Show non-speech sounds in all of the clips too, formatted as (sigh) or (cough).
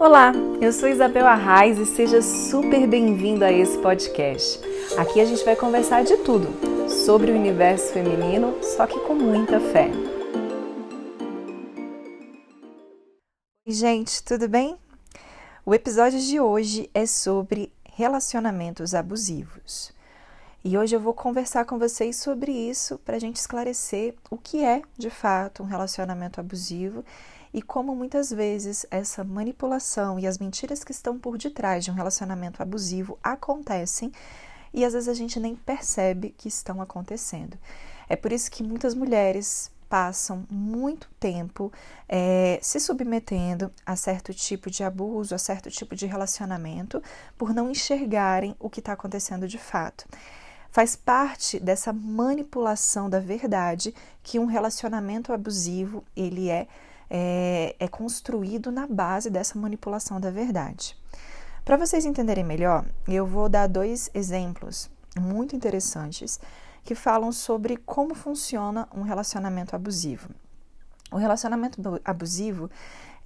Olá, eu sou Isabel Arraes e seja super bem-vindo a esse podcast. Aqui a gente vai conversar de tudo sobre o universo feminino, só que com muita fé. Oi, gente, tudo bem? O episódio de hoje é sobre relacionamentos abusivos. E hoje eu vou conversar com vocês sobre isso para a gente esclarecer o que é de fato um relacionamento abusivo e como muitas vezes essa manipulação e as mentiras que estão por detrás de um relacionamento abusivo acontecem e às vezes a gente nem percebe que estão acontecendo. É por isso que muitas mulheres passam muito tempo é, se submetendo a certo tipo de abuso, a certo tipo de relacionamento, por não enxergarem o que está acontecendo de fato. Faz parte dessa manipulação da verdade que um relacionamento abusivo ele é é, é construído na base dessa manipulação da verdade. Para vocês entenderem melhor, eu vou dar dois exemplos muito interessantes que falam sobre como funciona um relacionamento abusivo. O relacionamento abusivo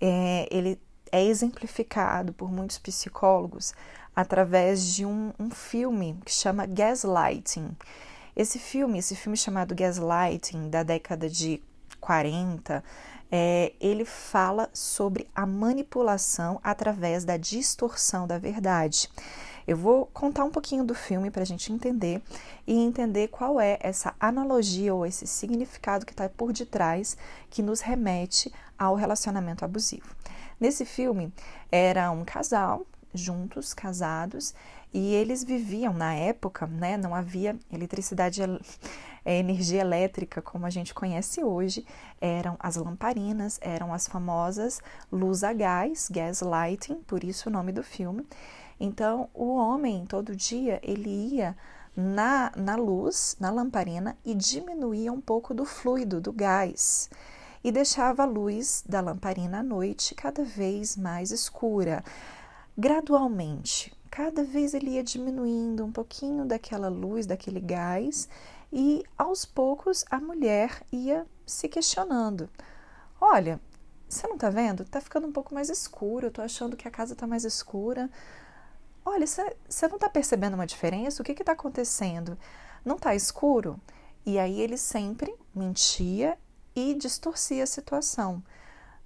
é, ele é exemplificado por muitos psicólogos através de um, um filme que chama Gaslighting. Esse filme, esse filme chamado Gaslighting, da década de 40, é, ele fala sobre a manipulação através da distorção da verdade. Eu vou contar um pouquinho do filme para a gente entender e entender qual é essa analogia ou esse significado que está por detrás que nos remete ao relacionamento abusivo. Nesse filme, era um casal juntos, casados, e eles viviam na época, né? Não havia eletricidade (laughs) é, energia elétrica como a gente conhece hoje eram as lamparinas, eram as famosas luz a gás, gaslighting, por isso o nome do filme. Então, o homem todo dia ele ia na, na luz, na lamparina e diminuía um pouco do fluido, do gás, e deixava a luz da lamparina à noite cada vez mais escura. Gradualmente, cada vez ele ia diminuindo um pouquinho daquela luz, daquele gás, e aos poucos a mulher ia se questionando: Olha, você não tá vendo? Tá ficando um pouco mais escuro, eu tô achando que a casa tá mais escura. Olha, você não tá percebendo uma diferença? O que que tá acontecendo? Não tá escuro? E aí ele sempre mentia e distorcia a situação.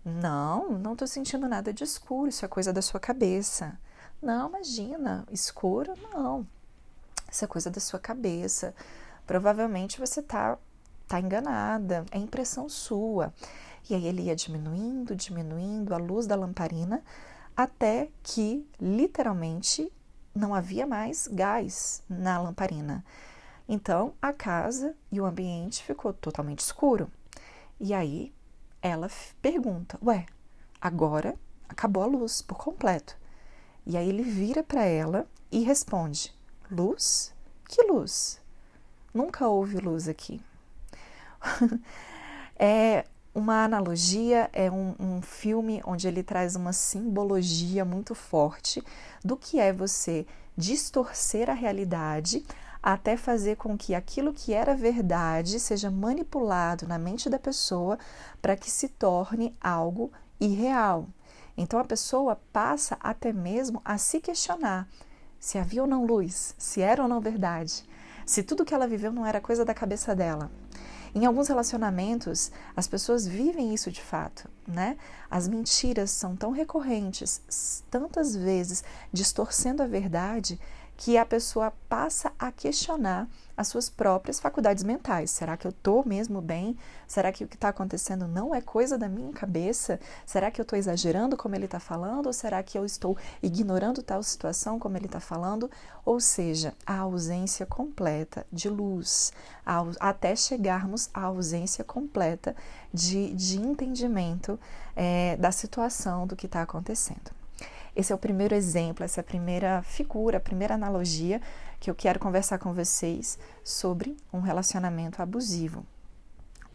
Não, não tô sentindo nada de escuro, isso é coisa da sua cabeça. Não, imagina, escuro não. Isso é coisa da sua cabeça provavelmente você está tá enganada, é impressão sua. E aí ele ia diminuindo, diminuindo a luz da lamparina até que literalmente não havia mais gás na lamparina. Então a casa e o ambiente ficou totalmente escuro. E aí ela pergunta: Ué, agora acabou a luz por completo. E aí ele vira para ela e responde: Luz? Que luz? Nunca houve luz aqui. (laughs) é uma analogia, é um, um, filme onde ele traz uma simbologia muito forte do que é você distorcer a realidade até fazer com que aquilo que era verdade seja manipulado na mente da pessoa para que se torne algo irreal. Então a pessoa passa até mesmo a se questionar se havia ou não luz, se era ou não verdade se tudo que ela viveu não era coisa da cabeça dela. Em alguns relacionamentos, as pessoas vivem isso de fato, né? As mentiras são tão recorrentes, tantas vezes distorcendo a verdade, que a pessoa passa a questionar as suas próprias faculdades mentais. Será que eu estou mesmo bem? Será que o que está acontecendo não é coisa da minha cabeça? Será que eu estou exagerando como ele está falando? Ou será que eu estou ignorando tal situação como ele está falando? Ou seja, a ausência completa de luz, até chegarmos à ausência completa de, de entendimento é, da situação do que está acontecendo. Esse é o primeiro exemplo, essa é a primeira figura, a primeira analogia que eu quero conversar com vocês sobre um relacionamento abusivo.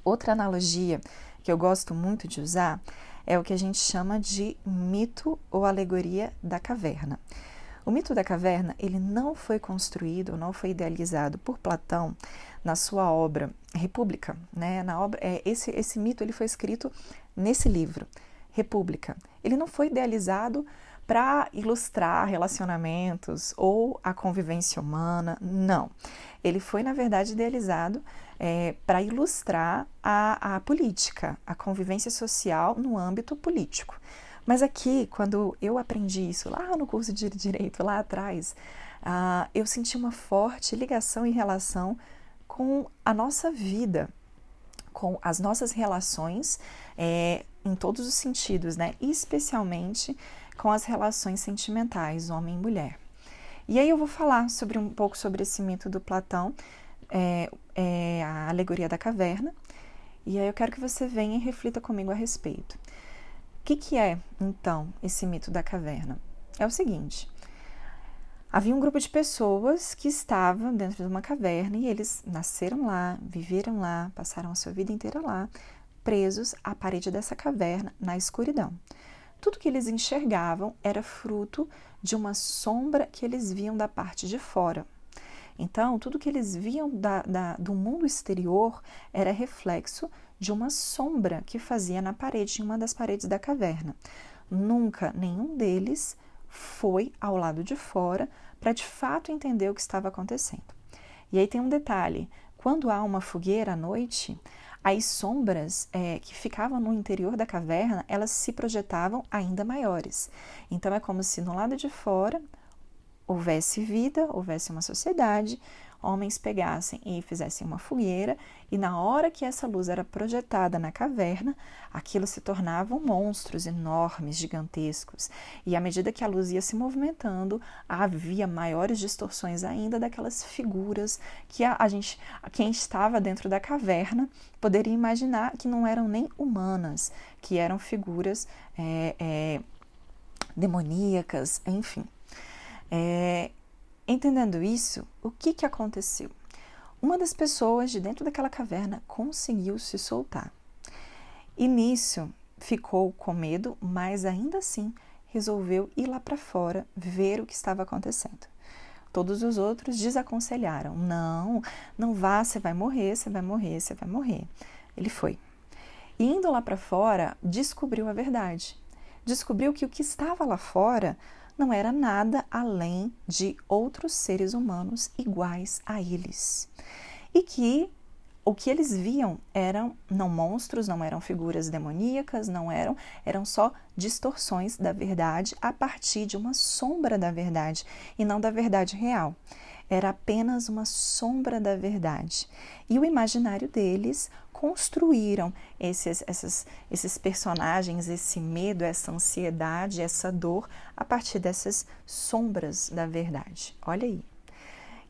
Outra analogia que eu gosto muito de usar é o que a gente chama de mito ou alegoria da caverna. O mito da caverna ele não foi construído, não foi idealizado por Platão na sua obra República, né? Na obra, é, esse esse mito ele foi escrito nesse livro república. Ele não foi idealizado para ilustrar relacionamentos ou a convivência humana, não. Ele foi, na verdade, idealizado é, para ilustrar a, a política, a convivência social no âmbito político. Mas aqui, quando eu aprendi isso lá no curso de direito, lá atrás, uh, eu senti uma forte ligação e relação com a nossa vida, com as nossas relações é, em todos os sentidos, né? Especialmente com as relações sentimentais, homem e mulher. E aí eu vou falar sobre um pouco sobre esse mito do Platão, é, é a alegoria da caverna, e aí eu quero que você venha e reflita comigo a respeito. O que, que é, então, esse mito da caverna? É o seguinte: havia um grupo de pessoas que estavam dentro de uma caverna e eles nasceram lá, viveram lá, passaram a sua vida inteira lá, presos à parede dessa caverna na escuridão. Tudo que eles enxergavam era fruto de uma sombra que eles viam da parte de fora. Então, tudo que eles viam da, da, do mundo exterior era reflexo de uma sombra que fazia na parede, em uma das paredes da caverna. Nunca nenhum deles foi ao lado de fora para de fato entender o que estava acontecendo. E aí tem um detalhe: quando há uma fogueira à noite, as sombras é, que ficavam no interior da caverna elas se projetavam ainda maiores. Então é como se no lado de fora houvesse vida, houvesse uma sociedade, homens pegassem e fizessem uma fogueira, e na hora que essa luz era projetada na caverna, aquilo se tornavam monstros enormes, gigantescos. E à medida que a luz ia se movimentando, havia maiores distorções ainda daquelas figuras que a, a gente, quem estava dentro da caverna, poderia imaginar que não eram nem humanas, que eram figuras é, é, demoníacas, enfim. É, entendendo isso, o que, que aconteceu? Uma das pessoas de dentro daquela caverna conseguiu se soltar. E nisso ficou com medo, mas ainda assim resolveu ir lá para fora ver o que estava acontecendo. Todos os outros desaconselharam: não, não vá, você vai morrer, você vai morrer, você vai morrer. Ele foi. E indo lá para fora, descobriu a verdade. Descobriu que o que estava lá fora não era nada além de outros seres humanos iguais a eles. E que o que eles viam eram não monstros, não eram figuras demoníacas, não eram, eram só distorções da verdade a partir de uma sombra da verdade e não da verdade real. Era apenas uma sombra da verdade. E o imaginário deles construíram esses, essas, esses personagens, esse medo, essa ansiedade, essa dor a partir dessas sombras da verdade. Olha aí.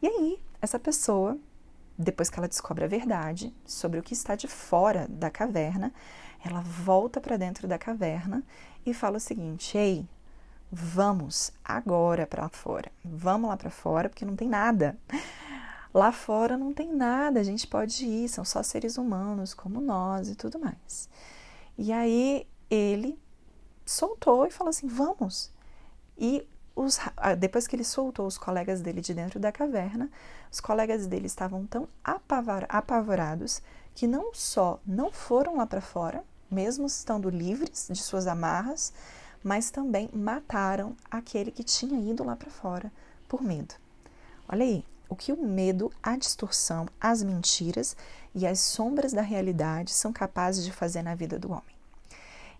E aí, essa pessoa, depois que ela descobre a verdade sobre o que está de fora da caverna, ela volta para dentro da caverna e fala o seguinte: Ei, vamos agora para fora. Vamos lá para fora porque não tem nada. Lá fora não tem nada, a gente pode ir, são só seres humanos como nós e tudo mais. E aí ele soltou e falou assim: vamos. E os, depois que ele soltou os colegas dele de dentro da caverna, os colegas dele estavam tão apavorados que não só não foram lá para fora, mesmo estando livres de suas amarras, mas também mataram aquele que tinha ido lá para fora por medo. Olha aí, o que o medo, a distorção, as mentiras e as sombras da realidade são capazes de fazer na vida do homem.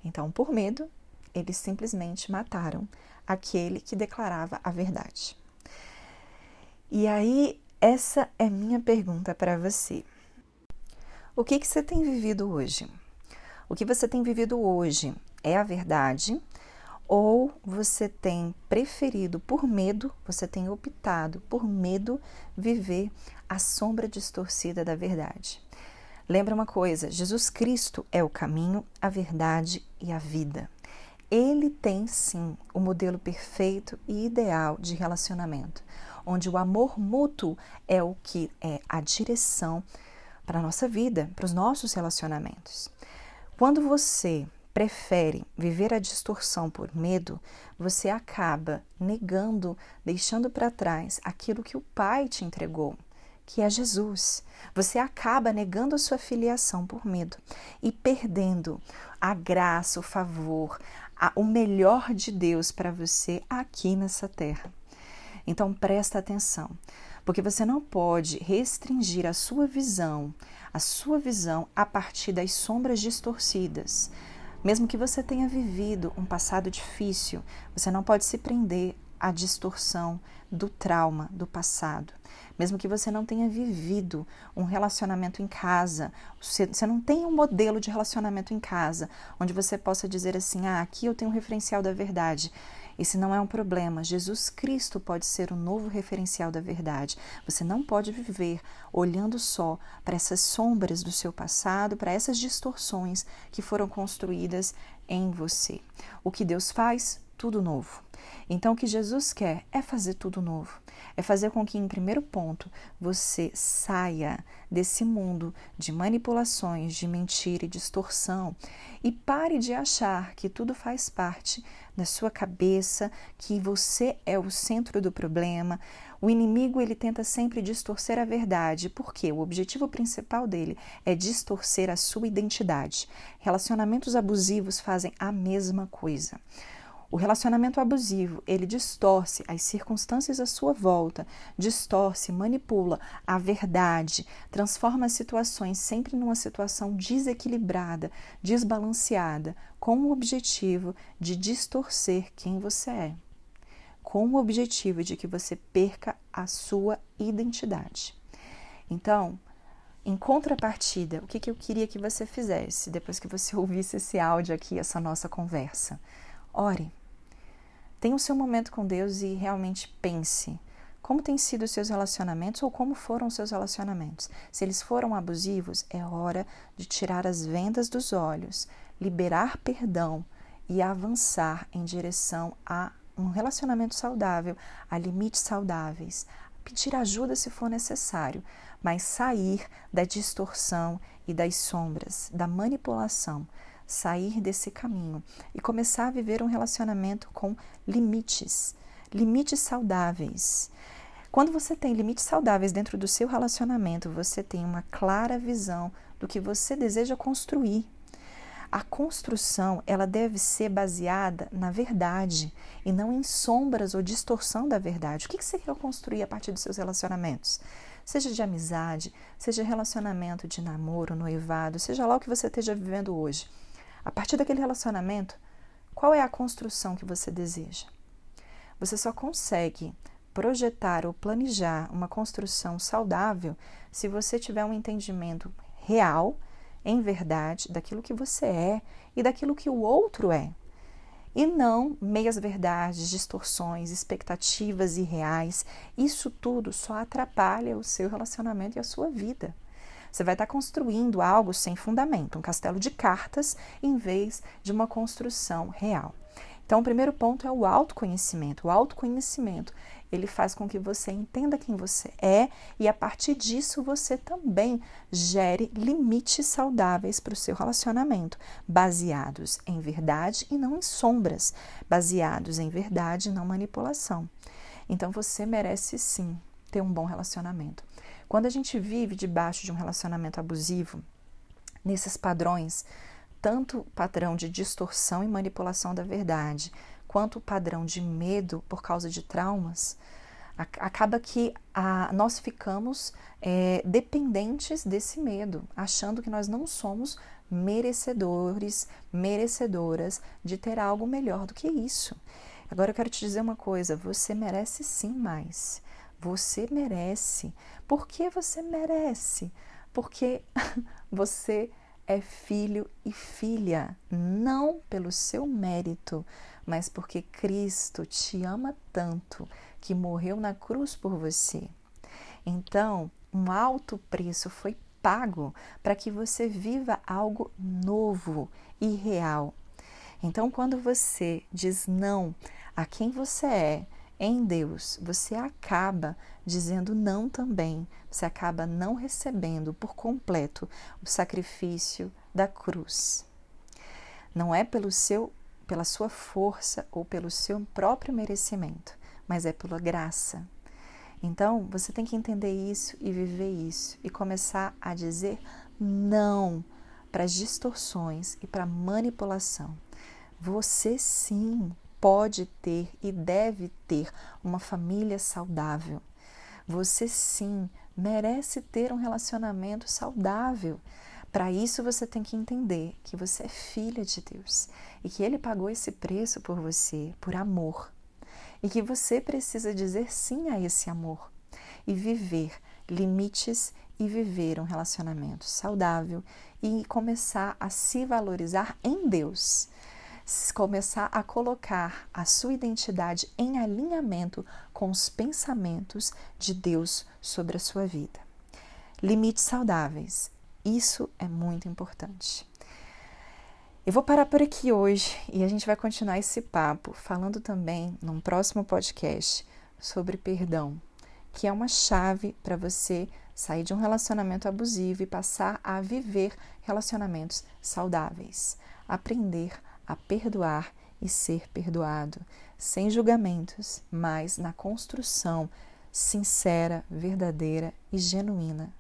Então, por medo, eles simplesmente mataram aquele que declarava a verdade. E aí, essa é minha pergunta para você. O que, que você tem vivido hoje? O que você tem vivido hoje é a verdade ou você tem preferido, por medo, você tem optado por medo viver a sombra distorcida da verdade. Lembra uma coisa: Jesus Cristo é o caminho, a verdade e a vida. Ele tem sim o modelo perfeito e ideal de relacionamento, onde o amor mútuo é o que é a direção para a nossa vida, para os nossos relacionamentos. Quando você prefere viver a distorção por medo, você acaba negando, deixando para trás aquilo que o Pai te entregou, que é Jesus. Você acaba negando a sua filiação por medo e perdendo a graça, o favor, a, o melhor de Deus para você aqui nessa terra. Então presta atenção, porque você não pode restringir a sua visão, a sua visão a partir das sombras distorcidas. Mesmo que você tenha vivido um passado difícil, você não pode se prender à distorção do trauma do passado. Mesmo que você não tenha vivido um relacionamento em casa, você, não tem um modelo de relacionamento em casa onde você possa dizer assim: ah, aqui eu tenho um referencial da verdade. Esse não é um problema. Jesus Cristo pode ser o novo referencial da verdade. Você não pode viver olhando só para essas sombras do seu passado, para essas distorções que foram construídas em você. O que Deus faz? Tudo novo. Então, o que Jesus quer é fazer tudo novo. É fazer com que, em primeiro ponto, você saia desse mundo de manipulações, de mentira e distorção e pare de achar que tudo faz parte da sua cabeça, que você é o centro do problema. O inimigo ele tenta sempre distorcer a verdade, porque o objetivo principal dele é distorcer a sua identidade. Relacionamentos abusivos fazem a mesma coisa. O relacionamento abusivo, ele distorce as circunstâncias à sua volta, distorce, manipula a verdade, transforma as situações sempre numa situação desequilibrada, desbalanceada, com o objetivo de distorcer quem você é, com o objetivo de que você perca a sua identidade. Então, em contrapartida, o que, que eu queria que você fizesse depois que você (laughs) ouvisse esse áudio aqui, essa nossa conversa? Ore Tenha o seu momento com Deus e realmente pense como têm sido os seus relacionamentos ou como foram os seus relacionamentos. Se eles foram abusivos, é hora de tirar as vendas dos olhos, liberar perdão e avançar em direção a um relacionamento saudável, a limites saudáveis. Pedir ajuda se for necessário, mas sair da distorção e das sombras, da manipulação sair desse caminho e começar a viver um relacionamento com limites, limites saudáveis. Quando você tem limites saudáveis dentro do seu relacionamento, você tem uma clara visão do que você deseja construir. A construção, ela deve ser baseada na verdade e não em sombras ou distorção da verdade. O que você quer construir a partir dos seus relacionamentos? Seja de amizade, seja relacionamento de namoro, noivado, seja lá o que você esteja vivendo hoje. A partir daquele relacionamento, qual é a construção que você deseja? Você só consegue projetar ou planejar uma construção saudável se você tiver um entendimento real, em verdade, daquilo que você é e daquilo que o outro é. E não meias verdades, distorções, expectativas irreais. Isso tudo só atrapalha o seu relacionamento e a sua vida. Você vai estar construindo algo sem fundamento, um castelo de cartas, em vez de uma construção real. Então, o primeiro ponto é o autoconhecimento. O autoconhecimento ele faz com que você entenda quem você é e a partir disso você também gere limites saudáveis para o seu relacionamento, baseados em verdade e não em sombras, baseados em verdade e não manipulação. Então você merece sim ter um bom relacionamento. Quando a gente vive debaixo de um relacionamento abusivo, nesses padrões, tanto o padrão de distorção e manipulação da verdade, quanto o padrão de medo por causa de traumas, acaba que a, nós ficamos é, dependentes desse medo, achando que nós não somos merecedores, merecedoras de ter algo melhor do que isso. Agora eu quero te dizer uma coisa: você merece sim mais. Você merece. Por que você merece? Porque (laughs) você é filho e filha, não pelo seu mérito, mas porque Cristo te ama tanto que morreu na cruz por você. Então, um alto preço foi pago para que você viva algo novo e real. Então, quando você diz não a quem você é, em Deus, você acaba dizendo não também, você acaba não recebendo por completo o sacrifício da cruz. Não é pelo seu pela sua força ou pelo seu próprio merecimento, mas é pela graça. Então, você tem que entender isso e viver isso e começar a dizer não para as distorções e para manipulação. Você sim pode ter e deve ter uma família saudável. Você sim merece ter um relacionamento saudável. Para isso você tem que entender que você é filha de Deus e que ele pagou esse preço por você, por amor. E que você precisa dizer sim a esse amor e viver limites e viver um relacionamento saudável e começar a se valorizar em Deus. Começar a colocar a sua identidade em alinhamento com os pensamentos de Deus sobre a sua vida. Limites saudáveis. Isso é muito importante. Eu vou parar por aqui hoje e a gente vai continuar esse papo falando também num próximo podcast sobre perdão, que é uma chave para você sair de um relacionamento abusivo e passar a viver relacionamentos saudáveis. Aprender a perdoar e ser perdoado, sem julgamentos, mas na construção sincera, verdadeira e genuína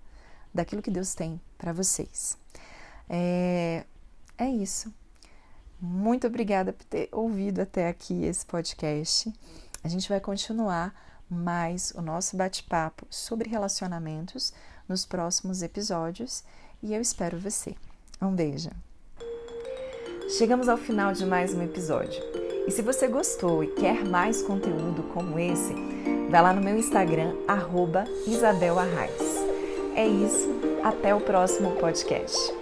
daquilo que Deus tem para vocês. É, é isso. Muito obrigada por ter ouvido até aqui esse podcast. A gente vai continuar mais o nosso bate-papo sobre relacionamentos nos próximos episódios e eu espero você. Um beijo. Chegamos ao final de mais um episódio. E se você gostou e quer mais conteúdo como esse, vai lá no meu Instagram, Isabel Arraes. É isso, até o próximo podcast.